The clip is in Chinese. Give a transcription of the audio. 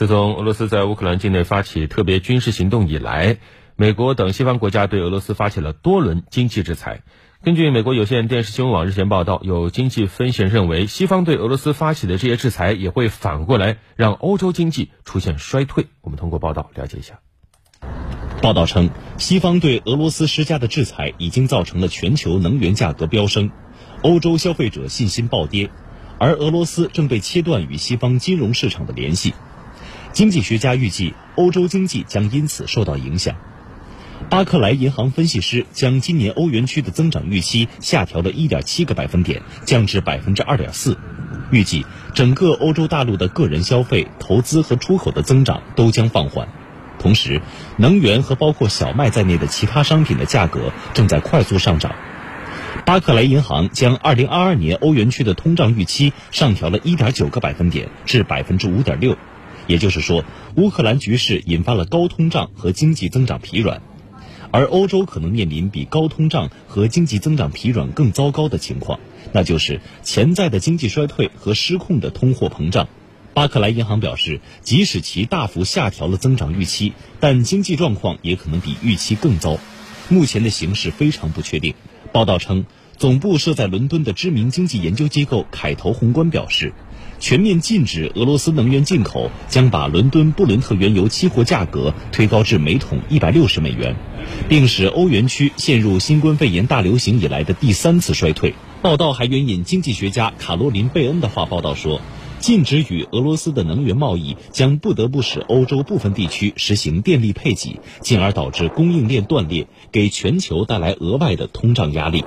自从俄罗斯在乌克兰境内发起特别军事行动以来，美国等西方国家对俄罗斯发起了多轮经济制裁。根据美国有线电视新闻网日前报道，有经济分析认为，西方对俄罗斯发起的这些制裁也会反过来让欧洲经济出现衰退。我们通过报道了解一下。报道称，西方对俄罗斯施加的制裁已经造成了全球能源价格飙升，欧洲消费者信心暴跌，而俄罗斯正被切断与西方金融市场的联系。经济学家预计，欧洲经济将因此受到影响。巴克莱银行分析师将今年欧元区的增长预期下调了1.7个百分点，降至2.4%。预计整个欧洲大陆的个人消费、投资和出口的增长都将放缓。同时，能源和包括小麦在内的其他商品的价格正在快速上涨。巴克莱银行将2022年欧元区的通胀预期上调了1.9个百分点至5.6%。也就是说，乌克兰局势引发了高通胀和经济增长疲软。而欧洲可能面临比高通胀和经济增长疲软更糟糕的情况，那就是潜在的经济衰退和失控的通货膨胀。巴克莱银行表示，即使其大幅下调了增长预期，但经济状况也可能比预期更糟。目前的形势非常不确定。报道称，总部设在伦敦的知名经济研究机构凯投宏观表示。全面禁止俄罗斯能源进口，将把伦敦布伦特原油期货价格推高至每桶一百六十美元，并使欧元区陷入新冠肺炎大流行以来的第三次衰退。报道还援引经济学家卡罗琳·贝恩的话报道说，禁止与俄罗斯的能源贸易将不得不使欧洲部分地区实行电力配给，进而导致供应链断裂，给全球带来额外的通胀压力。